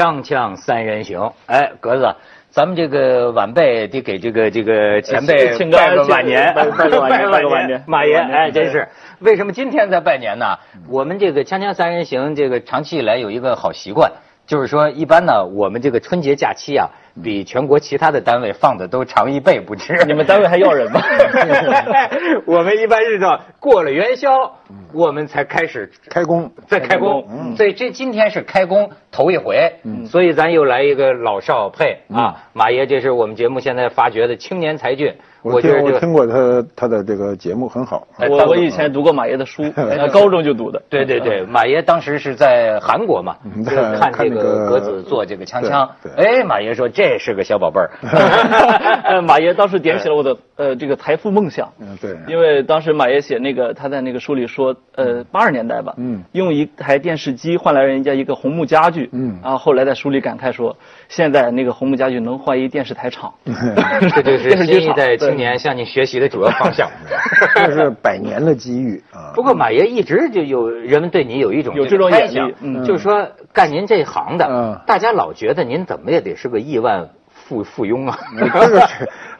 锵锵三人行，哎，格子，咱们这个晚辈得给这个这个前辈请个 拜个晚年，拜拜个晚年拜个晚年马爷，哎，真是。为什么今天在拜年呢？我们这个锵锵三人行，这个长期以来有一个好习惯，就是说，一般呢，我们这个春节假期啊，比全国其他的单位放的都长一倍不止。你们单位还要人吗？我们一般是到过了元宵，我们才开始开工，再开工，嗯。所以这今天是开工头一回，所以咱又来一个老少配啊，马爷，这是我们节目现在发掘的青年才俊，我听。我听过他他的这个节目很好，哎我我以前读过马爷的书，呃高中就读的。对对对，马爷当时是在韩国嘛，看这个格子做这个锵锵，对对哎，马爷说这是个小宝贝儿，呃，马爷当时点起了我的呃这个财富梦想。嗯对，因为当时马爷写那个，他在那个书里说，呃，八十年代吧，嗯用一台电视机换来人家一个红木家具，嗯然后后来在书里感慨说，现在那个红木家具能换一电视台厂，这就是新一代青年向你学习的主要方向。这是百年的机遇啊。不过马爷一直就有人们对你有一种有这这种眼力个猜想，嗯就是说干您这行的，嗯大家老觉得您怎么也得是个亿万富富翁啊。这个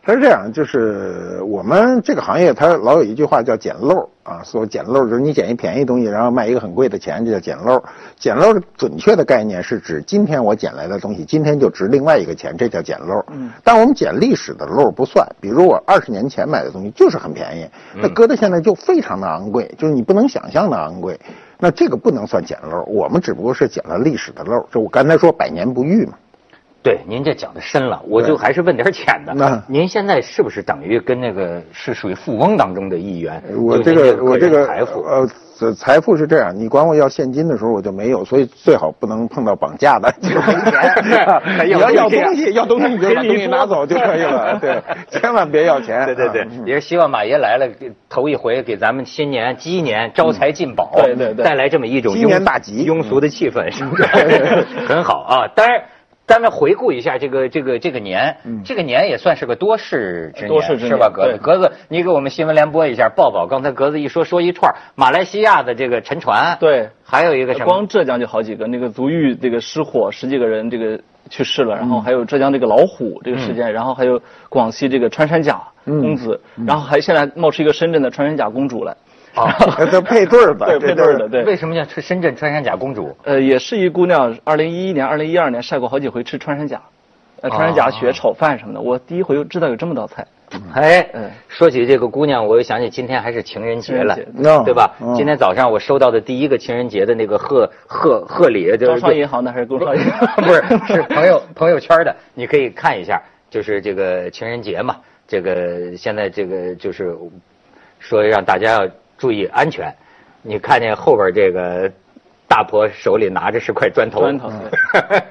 是，他是这样，就是我们这个行业，它老有一句话叫捡漏啊，说捡漏就是你捡一便宜东西，然后卖一个很贵的钱，这叫捡漏。捡漏的准确的概念是指今天我捡来的东西，今天就值另外一个钱，这叫捡漏。嗯，但我们捡历史的漏不算，比如我二十年前买的东西就是很便宜，那搁到现在就非常的昂贵，就是你不能想象的昂贵。那这个不能算捡漏，我们只不过是捡了历史的漏。就我刚才说百年不遇嘛。对，您这讲的深了，我就还是问点浅的那。您现在是不是等于跟那个是属于富翁当中的一员？我这个我这个财富，呃，财财富是这样，你管我要现金的时候我就没有，所以最好不能碰到绑架的，就是没钱。你要要东西，要东西你就 把东西拿走就可以了，对，千万别要钱。对对对啊，也是希望马爷来了，头一回给咱们新年鸡年招财进宝，对对对带来这么一种鸡年大吉庸俗的气氛，是不是？很好啊。当然，咱们回顾一下这个这个这个年，这个年也算是个多事之年，多事之年是吧？格子，对。格子，你给我们新闻联播一下，报报。刚才格子一说说一串儿，马来西亚的这个沉船，，对，还有一个什么？光浙江就好几个，那个足浴这个失火，十几个人这个去世了，然嗯后还有浙江这个老虎这个事件，然后还有广西这个穿山甲公子，嗯。然后还现在冒出一个深圳的穿山甲公主来，啊，这配对儿的，对，配对儿的，对。为什么叫深圳穿山甲公主？呃，也是一姑娘，二零一一年、二零一二年晒过好几回吃穿山甲，呃，穿山甲血炒饭什么的。我第一回知道有这么道菜。哎嗯，说起这个姑娘，我又想起今天还是情人节了对吧？嗯今天早上我收到的第一个情人节的那个贺贺贺礼，就是招商银行的还是工商银行？不是是朋友朋友圈的，你可以看一下，就是这个情人节嘛，这个现在这个就是说让大家要注意安全。你看见后边这个大婆手里拿着是块砖头，砖头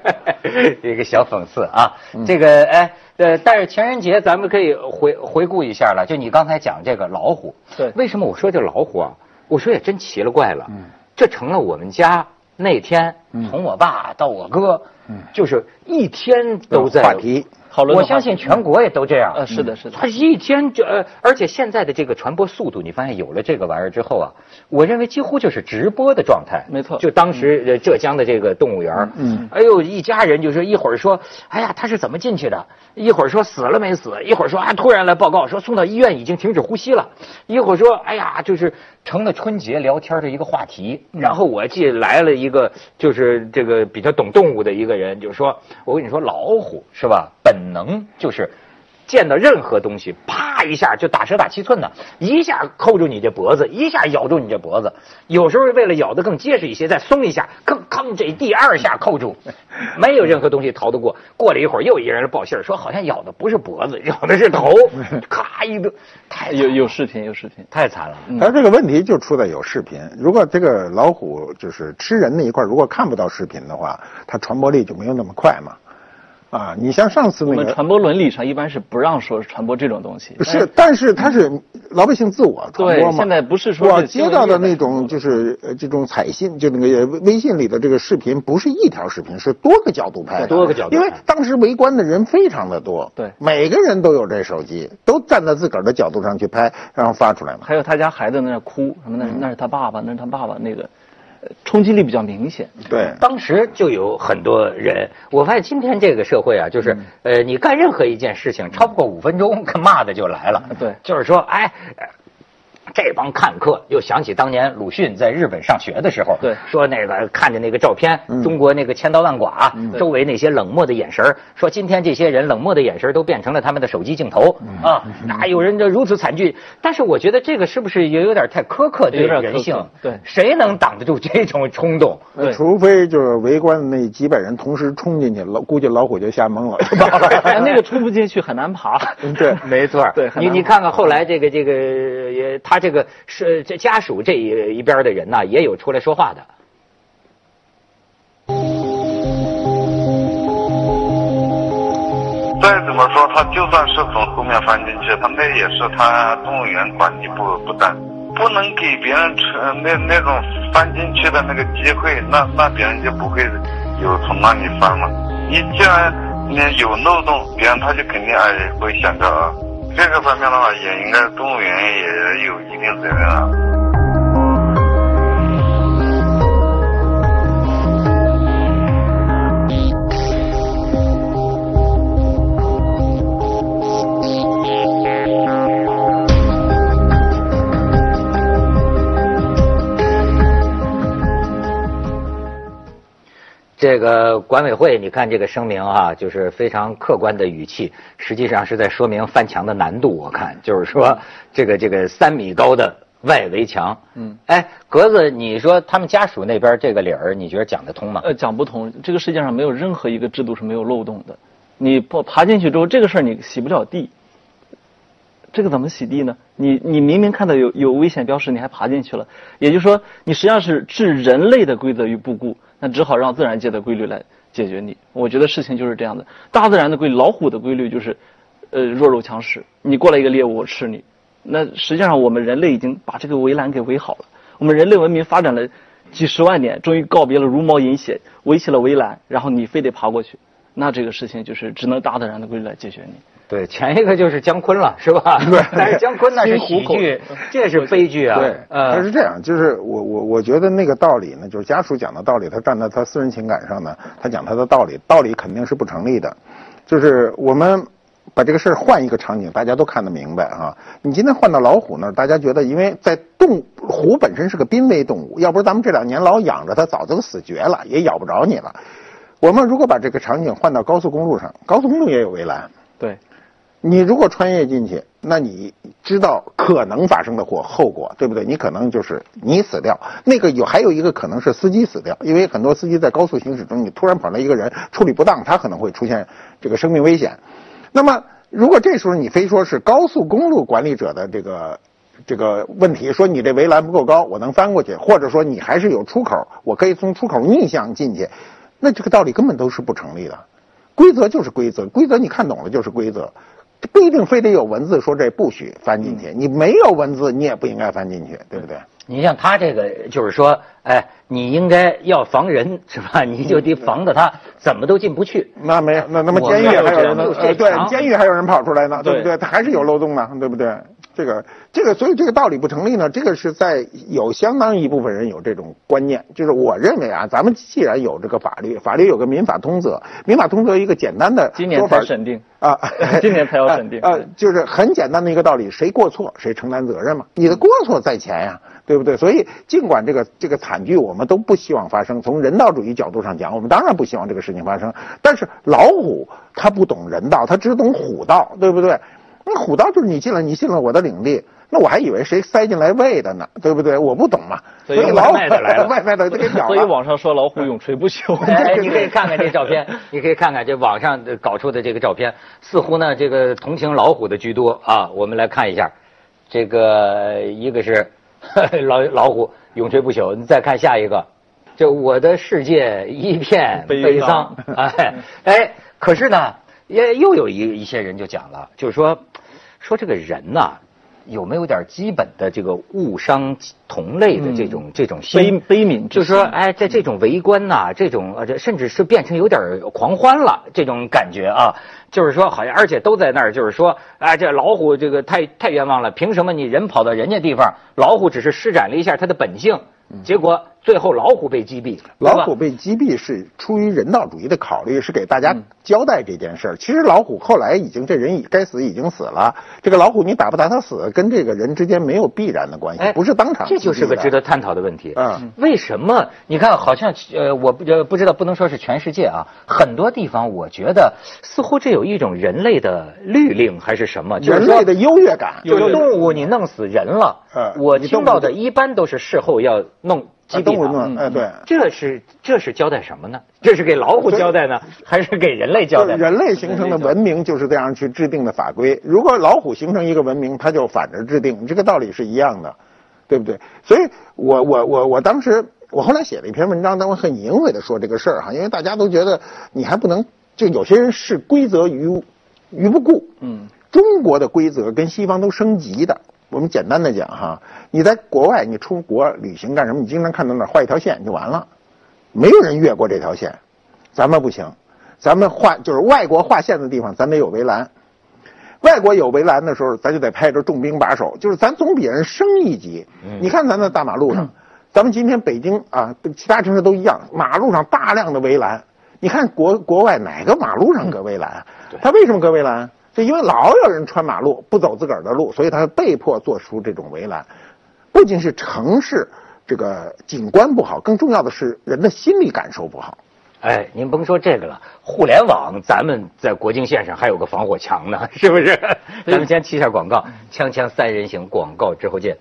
一个小讽刺啊。这个哎呃，但是情人节咱们可以回回顾一下了。就你刚才讲这个老虎，对为什么我说这老虎啊？我说也真奇了怪了，这成了我们家那天从我爸到我哥，就是一天都在话题。讨论我相信全国也都这样。呃，是的，是的他。一天就呃，而且现在的这个传播速度，你发现有了这个玩意儿之后啊，我认为几乎就是直播的状态。没错就当时呃浙江的这个动物园，嗯，哎呦，一家人就说一会儿说，哎呀，他是怎么进去的？一会儿说死了没死？一会儿说啊，突然来报告说送到医院已经停止呼吸了。一会儿说，哎呀，就是成了春节聊天的一个话题。然后我记得来了一个就是这个比较懂动物的一个人，人就说，我跟你说，老虎是吧？本能就是。见到任何东西，啪一下就打蛇打七寸呢，一下扣住你这脖子，一下咬住你这脖子。有时候为了咬得更结实一些，再松一下，吭吭这第二下扣住，没有任何东西逃得过。过了一会儿，又一个人报信儿说好像咬的不是脖子，咬的是头，咔一个，太有有视频，有视频。太惨了。但这个问题就出在有视频。如果这个老虎就是吃人那一块儿，如果看不到视频的话，它传播力就没有那么快嘛。啊，你像上次我那个们传播伦理上一般是不让说传播这种东西。是，但是它是老百姓自我传播嘛。对现在不是说我接到的那种就是呃这种彩信，就那个微信里的这个视频，不是一条视频，是多个角度拍的，多个角度因为当时围观的人非常的多，对每个人都有这手机，都站在自个儿的角度上去拍，然后发出来嘛。还有他家孩子在那儿哭，什么那那是他爸爸，那是他爸爸那个，冲击力比较明显。对，当时就有很多人，我发现今天这个社会啊，就是呃，你干任何一件事情超不过五分钟，骂的就来了。对，就是说，哎。这帮看客又想起当年鲁迅在日本上学的时候，对，说那个看着那个照片，中国那个千刀万剐，周围那些冷漠的眼神说今天这些人冷漠的眼神都变成了他们的手机镜头啊！哪有人就如此惨剧？但是我觉得这个是不是也有点太苛刻对人性？对，谁能挡得住这种冲动？除非就是围观的那几百人同时冲进去，老估计老虎就吓懵了，那个冲不进去很难爬。对，没错。对，你你看看后来这个这个也他。这个是这家属这一一边的人呢，也有出来说话的。再怎么说，他就算是从后面翻进去，他那也是他动物园管理不不当，不能给别人成那那种翻进去的那个机会，那那别人就不会有从那里翻了。你既然你有漏洞，别人他就肯定哎会想着啊。这个方面的话，也应该动物园也有一定责任啊。这个管委会，你看这个声明啊，就是非常客观的语气，实际上是在说明翻墙的难度。我看就是说，这个这个三米高的外围墙，嗯，哎，格子，你说他们家属那边这个理儿，你觉得讲得通吗？呃，讲不通。这个世界上没有任何一个制度是没有漏洞的。你不爬进去之后，这个事儿你洗不了地。这个怎么洗地呢？你你明明看到有有危险标识，你还爬进去了，也就是说，你实际上是置人类的规则于不顾。那只好让自然界的规律来解决你。我觉得事情就是这样的。大自然的规律，老虎的规律就是，呃，弱肉强食。你过来一个猎物，我吃你。那实际上我们人类已经把这个围栏给围好了。我们人类文明发展了几十万年，终于告别了茹毛饮血，围起了围栏，然后你非得爬过去。那这个事情就是只能大自然的规律来解决你。对，前一个就是姜昆了，是吧？对，但是姜昆那是喜剧，这是悲剧啊。对，他是这样，就是我我我觉得那个道理呢，就是家属讲的道理，他站在他私人情感上呢，他讲他的道理，道理肯定是不成立的。就是我们把这个事儿换一个场景，大家都看得明白啊。你今天换到老虎那儿，大家觉得，因为在动虎本身是个濒危动物，要不是咱们这两年老养着它，早就死绝了，也咬不着你了。我们如果把这个场景换到高速公路上，高速公路也有围栏。对。你如果穿越进去，那你知道可能发生的后后果，对不对？你可能就是你死掉，那个有还有一个可能是司机死掉，因为很多司机在高速行驶中，你突然跑来一个人处理不当，他可能会出现这个生命危险。那么，如果这时候你非说是高速公路管理者的这个这个问题，说你这围栏不够高，我能翻过去，或者说你还是有出口，我可以从出口逆向进去，那这个道理根本都是不成立的。规则就是规则，规则你看懂了就是规则。不一定非得有文字说这不许翻进去，你没有文字，你也不应该翻进去，对不对？你像他这个，就是说，哎，你应该要防人，是吧？你就得防着他，怎么都进不去。那没那那么监狱还有人对，监狱还有人跑出来呢，对不对？他还是有漏洞呢，对不对？这个这个，所以这个道理不成立呢。这个是在有相当一部分人有这种观念，就是我认为啊，咱们既然有这个法律，法律有个民法通则，民法通则一个简单的今年才审定啊，今年才要审定 啊，就是很简单的一个道理，谁过错谁承担责任嘛，你的过错在前呀，对不对？所以尽管这个这个惨剧我们都不希望发生，从人道主义角度上讲，我们当然不希望这个事情发生，但是老虎它不懂人道，它只懂虎道，对不对？那虎道就是你进了，你进了我的领地，那我还以为谁塞进来喂的呢，对不对？我不懂嘛，所以老外的来了，外卖的给咬了。所以网上说老虎永垂不朽。哎，你可以看看这照片，你可以看看这网上搞出的这个照片，似乎呢这个同情老虎的居多啊。我们来看一下，这个一个是 老老虎永垂不朽，你再看下一个，就我的世界一片悲伤。哎哎，可是呢，也又有一一些人就讲了，就是说。说这个人呐，有没有点基本的这个误伤同类的这种这种悲悲悯？就是说，哎，在这种围观呐，这种呃，这甚至是变成有点狂欢了这种感觉啊。就是说，好像而且都在那儿，就是说，哎，这老虎这个太太冤枉了，凭什么你人跑到人家地方，老虎只是施展了一下它的本性，结果最后老虎被击毙，老虎被击毙是出于人道主义的考虑，是给大家交代这件事儿。其实老虎后来已经这人已该死已经死了，这个老虎你打不打他死，跟这个人之间没有必然的关系，不是当场。这就是个值得探讨的问题。嗯，为什么？你看，好像呃，我不不知道，不能说是全世界啊，很多地方我觉得似乎这有一种人类的律令还是什么，人类的优越感。有动物你弄死人了，我听到的一般都是事后要弄。激动了，哎，对，这是这是交代什么呢？这是给老虎交代呢，还是给人类交代？人类形成的文明就是这样去制定的法规。如果老虎形成一个文明，它就反着制定，这个道理是一样的，对不对？所以，我我我我当时，我后来写了一篇文章，但我很隐晦的说这个事儿哈，因为大家都觉得你还不能，就有些人视规则于于不顾。嗯，中国的规则跟西方都升级的。我们简单的讲哈，你在国外，你出国旅行干什么？你经常看到那画一条线就完了，没有人越过这条线。咱们不行，咱们画就是外国画线的地方，咱得有围栏。外国有围栏的时候，咱就得派着重兵把守，就是咱总比人升一级。你看咱的大马路上，咱们今天北京啊，跟其他城市都一样，马路上大量的围栏。你看国国外哪个马路上搁围栏？他为什么搁围栏？就因为老有人穿马路不走自个儿的路，所以他被迫做出这种围栏。不仅是城市这个景观不好，更重要的是人的心理感受不好。哎，您甭说这个了，互联网咱们在国境线上还有个防火墙呢，是不是？咱们先去一下广告，锵锵三人行广告之后见。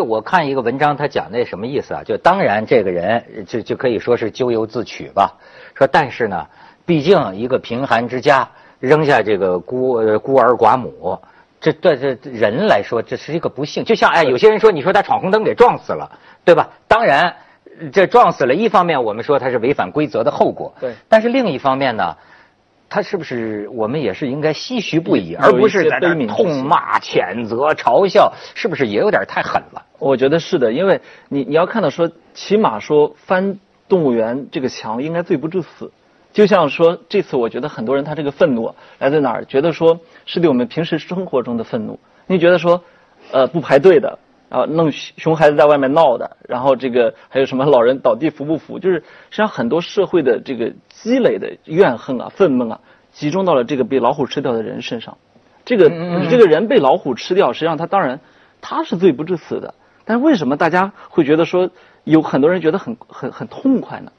我看一个文章，他讲那什么意思啊？就当然这个人就就可以说是咎由自取吧。说但是呢，毕竟一个贫寒之家扔下这个孤孤儿寡母，这对这人来说这是一个不幸。就像哎，有些人说你说他闯红灯给撞死了，对吧？当然这撞死了，一方面我们说他是违反规则的后果，对。但是另一方面呢？他是不是我们也是应该唏嘘不已，而不是在那痛骂、谴责、嘲笑？是不是也有点太狠了？我觉得是的，因为你你要看到说，起码说翻动物园这个墙应该罪不至死。就像说这次，我觉得很多人他这个愤怒来自哪儿？觉得说是对我们平时生活中的愤怒。你觉得说，呃，不排队的。啊，弄熊孩子在外面闹的，然后这个还有什么老人倒地扶不扶？就是实际上很多社会的这个积累的怨恨啊、愤懑啊，集中到了这个被老虎吃掉的人身上。这个这个人被老虎吃掉，实际上他当然他是罪不至死的，但是为什么大家会觉得说有很多人觉得很很很痛快呢？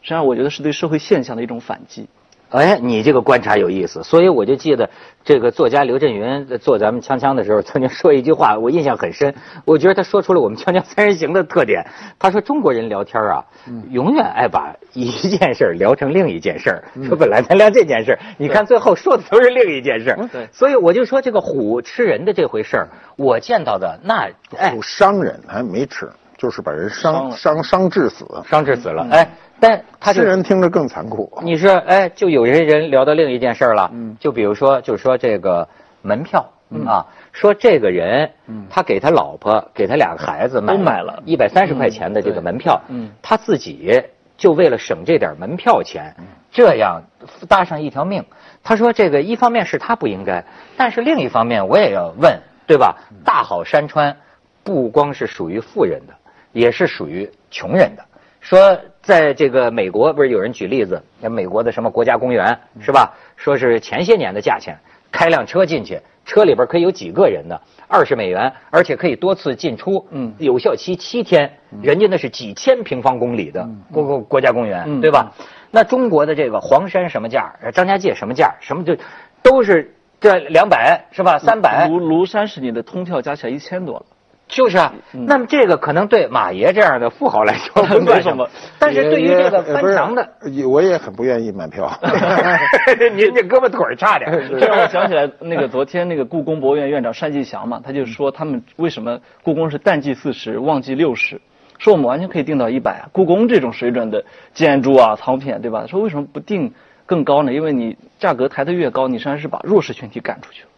实际上我觉得是对社会现象的一种反击。哎，你这个观察有意思，所以我就记得这个作家刘震云做咱们锵锵的时候，曾经说一句话，我印象很深。我觉得他说出了我们锵锵三人行的特点。他说中国人聊天啊，永远爱把一件事聊成另一件事。说本来咱聊这件事，你看最后说的都是另一件事。对，所以我就说这个虎吃人的这回事儿，我见到的那虎伤人还没吃，就是把人伤伤伤致死，伤致死了。哎。但他吃人听着更残酷。你说，哎，就有些人聊到另一件事了，嗯，就比如说，就是说这个门票啊，说这个人，嗯，他给他老婆、给他两个孩子都买了一百三十块钱的这个门票，嗯，他自己就为了省这点门票钱，这样搭上一条命。他说，这个一方面是他不应该，但是另一方面我也要问，对吧？大好山川不光是属于富人的，也是属于穷人的。说，在这个美国，不是有人举例子，像美国的什么国家公园，是吧？说是前些年的价钱，开辆车进去，车里边可以有几个人的，二十美元，而且可以多次进出，嗯，有效期七天，人家那是几千平方公里的国国国家公园，对吧？那中国的这个黄山什么价？张家界什么价？什么就都是这两百是吧？三百。庐庐山是你的通票加起来一千多了。就是啊，那么这个可能对马爷这样的富豪来说 不算什么，但是对于这个翻墙的，我也很不愿意买票。您这胳膊腿差点。这让我想起来，那个昨天那个故宫博物院院长单霁翔嘛，他就说他们为什么故宫是淡季四十，旺季六十，说我们完全可以定到一百啊。故宫这种水准的建筑啊、藏品对吧？说为什么不定更高呢？因为你价格抬得越高，你实际上是把弱势群体赶出去了。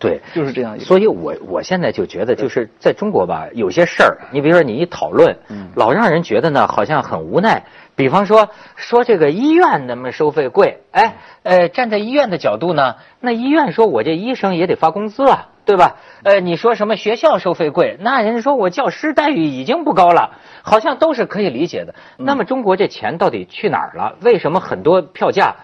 对，就是这样。所以我我现在就觉得，就是在中国吧，有些事儿，你比如说你一讨论，老让人觉得呢，好像很无奈。比方说说这个医院那么收费贵，哎，呃，站在医院的角度呢，那医院说我这医生也得发工资啊，对吧？呃，你说什么学校收费贵，那人家说我教师待遇已经不高了，好像都是可以理解的。那么中国这钱到底去哪儿了？为什么很多票价？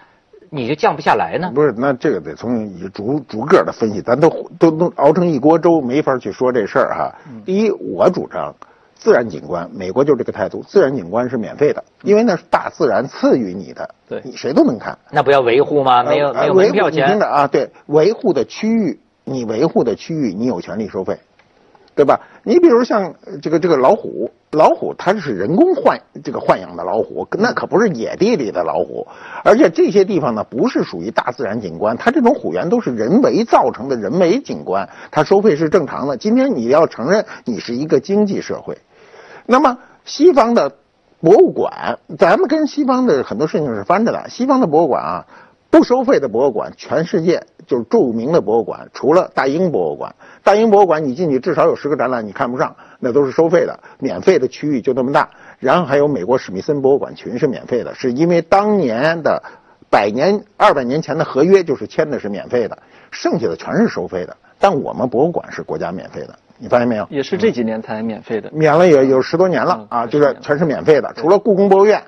你就降不下来呢？不是，那这个得从逐逐个的分析，咱都都都熬成一锅粥，没法去说这事儿哈。第一，我主张自然景观，美国就这个态度，自然景观是免费的，因为那是大自然赐予你的，对，你谁都能看。那不要维护吗？没有没有门票钱啊？对，维护的区域，你维护的区域，你有权利收费。对吧？你比如像这个这个老虎，老虎它是人工豢这个豢养的老虎，那可不是野地里的老虎，而且这些地方呢不是属于大自然景观，它这种虎园都是人为造成的人为景观，它收费是正常的。今天你要承认你是一个经济社会，那么西方的博物馆，咱们跟西方的很多事情是翻着的，西方的博物馆啊。不收费的博物馆，全世界就是著名的博物馆，除了大英博物馆。大英博物馆你进去至少有十个展览你看不上，那都是收费的。免费的区域就那么大。然后还有美国史密森博物馆群是免费的，是因为当年的百年、二百年前的合约就是签的是免费的，剩下的全是收费的。但我们博物馆是国家免费的，你发现没有？也是这几年才免费的，免了也有十多年了啊，就是全是免费的，除了故宫博物院。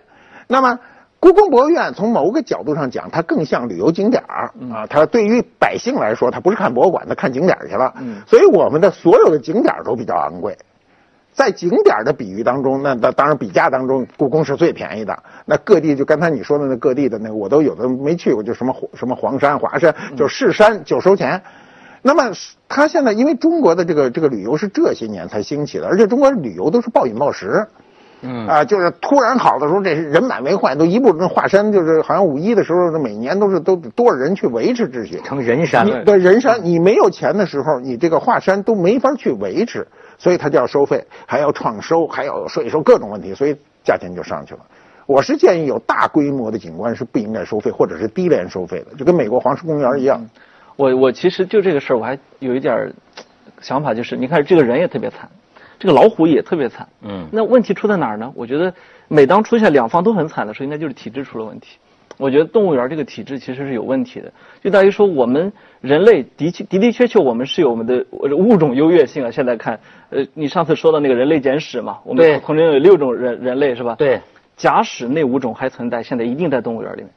那么。故宫博物院从某个角度上讲，它更像旅游景点儿啊。它对于百姓来说，它不是看博物馆，它看景点去了。所以我们的所有的景点都比较昂贵。在景点的比喻当中，那那当然比价当中，故宫是最便宜的。那各地就刚才你说的那各地的那个，我都有的没去过，就什么什么黄山、华山，就是山就收钱。那么它现在因为中国的这个这个旅游是这些年才兴起的，而且中国旅游都是暴饮暴食。嗯啊，就是突然好的时候，这人满为患，都一步那华山，就是好像五一的时候，每年都是都多少人去维持秩序，成人山了。对人山，你没有钱的时候，你这个华山都没法去维持，所以它就要收费，还要创收，还要税收，各种问题，所以价钱就上去了。我是建议有大规模的景观是不应该收费，或者是低廉收费的，就跟美国黄石公园一样。我我其实就这个事儿，我还有一点想法，就是你看这个人也特别惨。这个老虎也特别惨，嗯，那问题出在哪儿呢？我觉得，每当出现两方都很惨的时候，应该就是体制出了问题。我觉得动物园这个体制其实是有问题的，就在于说我们人类的确的的确确我们是有我们的物种优越性啊。现在看，呃，你上次说的那个人类简史嘛，我们同龄有六种人人类是吧？对，假使那五种还存在，现在一定在动物园里面。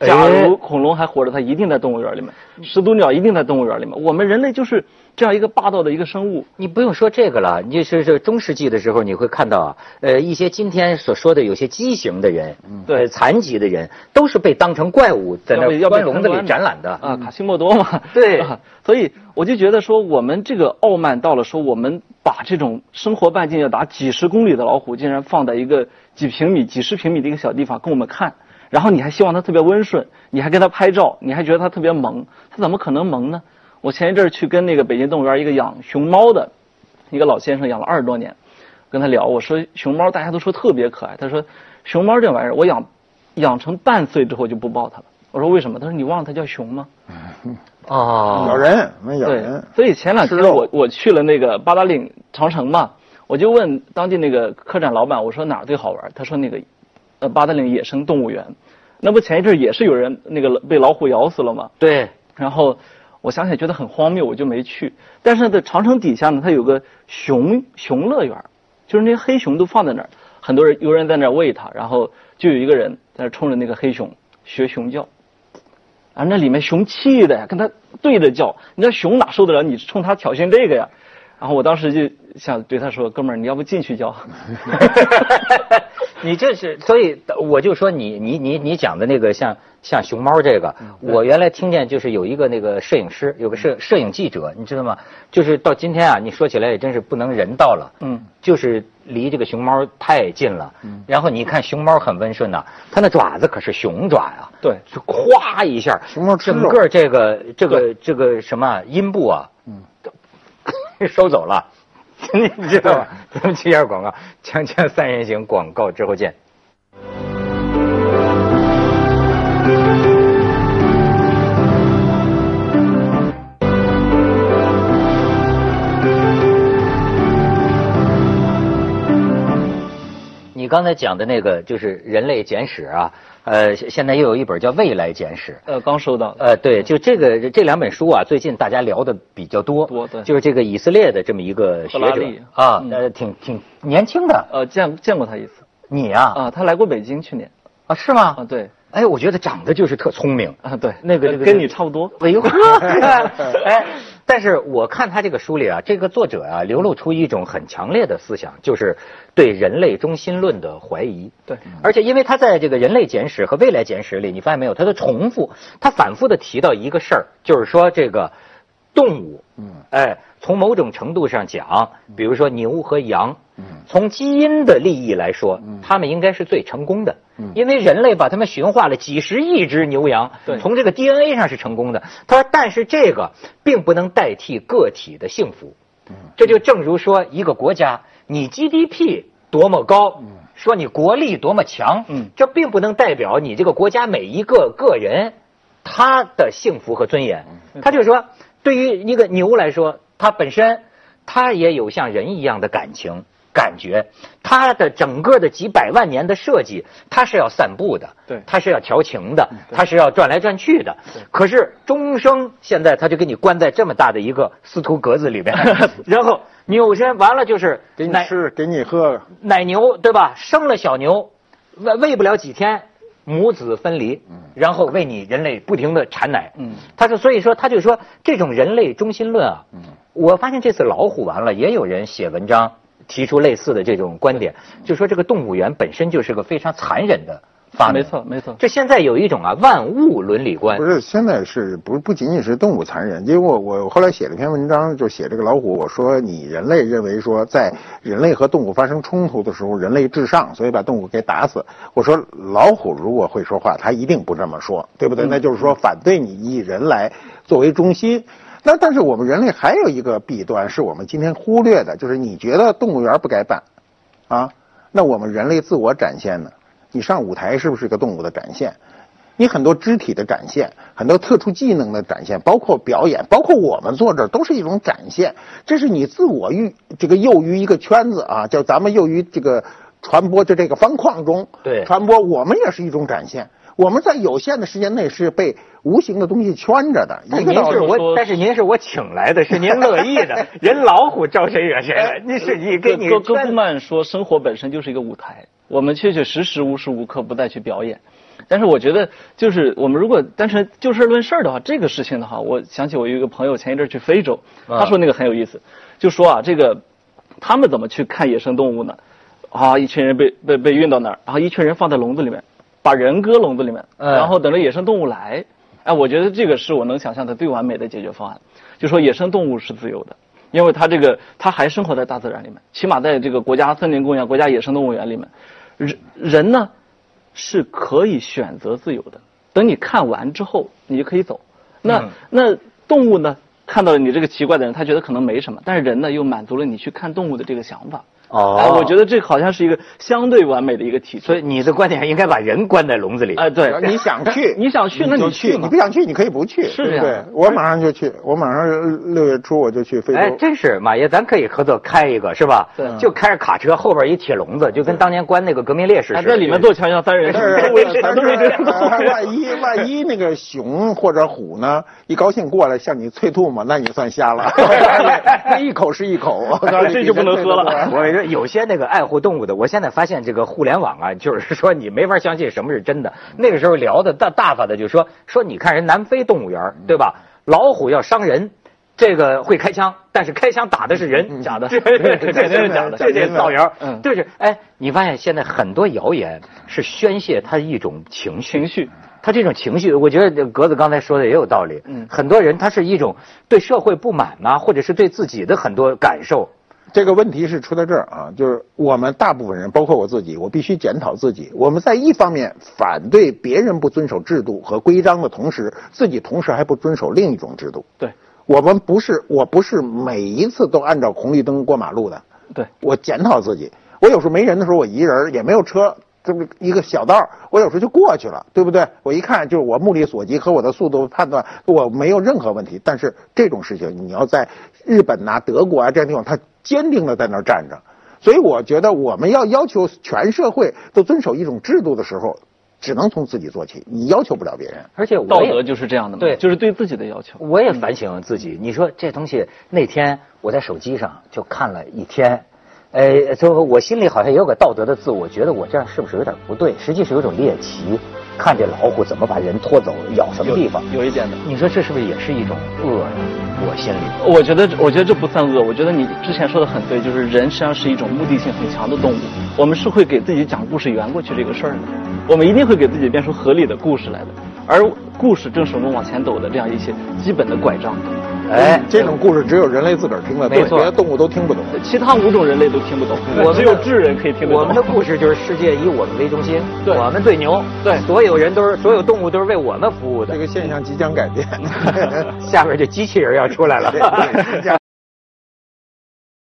假如恐龙还活着，它一定在动物园里面；始祖鸟一定在动物园里面。我们人类就是这样一个霸道的一个生物。你不用说这个了，你是这中世纪的时候，你会看到啊，呃，一些今天所说的有些畸形的人，对残疾的人，都是被当成怪物在那关笼子里展览的啊。卡西莫多嘛，对。所以我就觉得说，我们这个傲慢到了说，我们把这种生活半径要达几十公里的老虎，竟然放在一个几平米、几十平米的一个小地方供我们看。然后你还希望它特别温顺，你还给它拍照，你还觉得它特别萌，它怎么可能萌呢？我前一阵儿去跟那个北京动物园一个养熊猫的一个老先生养了二十多年，跟他聊，我说熊猫大家都说特别可爱，他说熊猫这玩意儿我养养成半岁之后就不抱它了。我说为什么？他说你忘了它叫熊吗？啊，咬人，没咬人。所以前两天我我去了那个八达岭长城嘛，我就问当地那个客栈老板，我说哪儿最好玩？他说那个。呃，八达岭野生动物园，那不前一阵也是有人那个被老虎咬死了吗？对。然后我想起来觉得很荒谬，我就没去。但是在长城底下呢，它有个熊熊乐园，就是那些黑熊都放在那儿，很多人有人在那儿喂它，然后就有一个人在那冲着那个黑熊学熊叫，啊，那里面熊气的呀，跟他对着叫，你知道熊哪受得了你冲他挑衅这个呀？然后我当时就想对他说：“哥们儿，你要不进去教？你这是，所以我就说你你你你讲的那个像像熊猫这个，我原来听见就是有一个那个摄影师，有个摄摄影记者，你知道吗？就是到今天啊，你说起来也真是不能人道了。嗯，就是离这个熊猫太近了。嗯，然后你看熊猫很温顺呐，它那爪子可是熊爪呀。对，就咵一下，熊猫整个这个这个这个什么阴部啊，嗯，收走了，你知道吗？咱们接下广告，锵锵三人行广告之后见。你刚才讲的那个就是《人类简史》啊，呃，现在又有一本叫《未来简史》。呃，刚收到。呃，对，就这个这两本书啊，最近大家聊的比较多。多对。就是这个以色列的这么一个学者啊，呃，挺挺年轻的。呃，见见过他一次。你啊？啊，他来过北京去年。啊，是吗？啊，对。哎，我觉得长得就是特聪明啊，对，那个跟你差不多。维护。哎，但是我看他这个书里啊，这个作者啊，流露出一种很强烈的思想，就是对人类中心论的怀疑。对，而且因为他在这个人类简史和未来简史里，你发现没有，他的重复，他反复的提到一个事儿，就是说这个动物，嗯，哎，从某种程度上讲，比如说牛和羊，嗯，从基因的利益来说，他们应该是最成功的。因为人类把他们驯化了几十亿只牛羊，从这个 DNA 上是成功的。他说，但是这个并不能代替个体的幸福。这就正如说，一个国家你 GDP 多么高，说你国力多么强，这并不能代表你这个国家每一个个人他的幸福和尊严。他就说，对于一个牛来说，它本身它也有像人一样的感情。感觉它的整个的几百万年的设计，它是要散步的，对，它是要调情的，它是要转来转去的。可是终生现在他就给你关在这么大的一个司徒格子里边，然后扭身完了就是给你吃给你喝奶牛对吧？生了小牛，喂喂不了几天，母子分离，然后为你人类不停的产奶。嗯，他说，所以说他就说这种人类中心论啊，嗯，我发现这次老虎完了也有人写文章。提出类似的这种观点，就说这个动物园本身就是个非常残忍的发明。没错，没错。这现在有一种啊万物伦理观。不是，现在是不不仅仅是动物残忍。因为我我后来写了一篇文章，就写这个老虎。我说你人类认为说，在人类和动物发生冲突的时候，人类至上，所以把动物给打死。我说老虎如果会说话，它一定不这么说，对不对？那就是说反对你以人来作为中心。那但是我们人类还有一个弊端，是我们今天忽略的，就是你觉得动物园不该办，啊，那我们人类自我展现呢？你上舞台是不是个动物的展现？你很多肢体的展现，很多特殊技能的展现，包括表演，包括我们坐这儿都是一种展现。这是你自我于这个囿于一个圈子啊，叫咱们囿于这个传播的这个方框中，对，传播我们也是一种展现。我们在有限的时间内是被无形的东西圈着的。您是我，但是您是我请来的，是您乐意的。人老虎招谁惹谁了？你是你给你。哥哥布曼说，生活本身就是一个舞台，我们确确实实无时无刻不在去表演。但是我觉得，就是我们如果单纯就事论事的话，这个事情的话，我想起我有一个朋友前一阵去非洲，他说那个很有意思，就说啊，这个他们怎么去看野生动物呢？啊，一群人被被被运到那儿，然后一群人放在笼子里面。把人搁笼子里面，然后等着野生动物来。哎，我觉得这个是我能想象的最完美的解决方案。就说野生动物是自由的，因为它这个它还生活在大自然里面，起码在这个国家森林公园、国家野生动物园里面，人人呢是可以选择自由的。等你看完之后，你就可以走。那那动物呢，看到了你这个奇怪的人，他觉得可能没什么，但是人呢又满足了你去看动物的这个想法。哦，我觉得这好像是一个相对完美的一个体，所以你的观点应该把人关在笼子里。哎，对，你想去，你想去，那你去；你不想去，你可以不去。是这样。对，我马上就去，我马上六月初我就去非洲。哎，真是马爷，咱可以合作开一个，是吧？对。就开着卡车，后边一铁笼子，就跟当年关那个革命烈士似的。在里面坐枪，要三人。万一万一那个熊或者虎呢，一高兴过来向你催吐嘛，那你算瞎了。那一口是一口，这就不能喝了。我有些那个爱。护动物的，我现在发现这个互联网啊，就是说你没法相信什么是真的。那个时候聊的大大发的就说说，你看人南非动物园对吧？老虎要伤人，这个会开枪，但是开枪打的是人，假的，这这是假的，这这造谣。就是哎，你发现现在很多谣言是宣泄他一种情绪情绪，他这种情绪，我觉得格子刚才说的也有道理。嗯，很多人他是一种对社会不满呐，或者是对自己的很多感受。这个问题是出在这儿啊，就是我们大部分人，包括我自己，我必须检讨自己。我们在一方面反对别人不遵守制度和规章的同时，自己同时还不遵守另一种制度。对，我们不是，我不是每一次都按照红绿灯过马路的。对，我检讨自己。我有时候没人的时候，我一人也没有车，这么一个小道，我有时候就过去了，对不对？我一看就是我目力所及和我的速度判断，我没有任何问题。但是这种事情，你要在日本呐、德国啊这样地方，他。坚定的在那儿站着，所以我觉得我们要要求全社会都遵守一种制度的时候，只能从自己做起。你要求不了别人，而且道德就是这样的，对，就是对自己的要求。我也反省自己，你说这东西那天我在手机上就看了一天，呃，就我心里好像也有个道德的自我，觉得我这样是不是有点不对？实际是有种猎奇。看这老虎怎么把人拖走，咬什么地方？有一点的。你说这是不是也是一种恶？我心里，我觉得，我觉得这不算恶。我觉得你之前说的很对，就是人实际上是一种目的性很强的动物。我们是会给自己讲故事圆过去这个事儿的，我们一定会给自己编出合理的故事来的。而故事正是我们往前走的这样一些基本的拐杖。哎，这种故事只有人类自个儿听得懂，别的动物都听不懂，其他五种人类都听不懂，我只有智人可以听得懂。我们的故事就是世界以我们为中心，对，我们最牛，对，所有人都是，所有动物都是为我们服务的。这个现象即将改变，下面这机器人要出来了。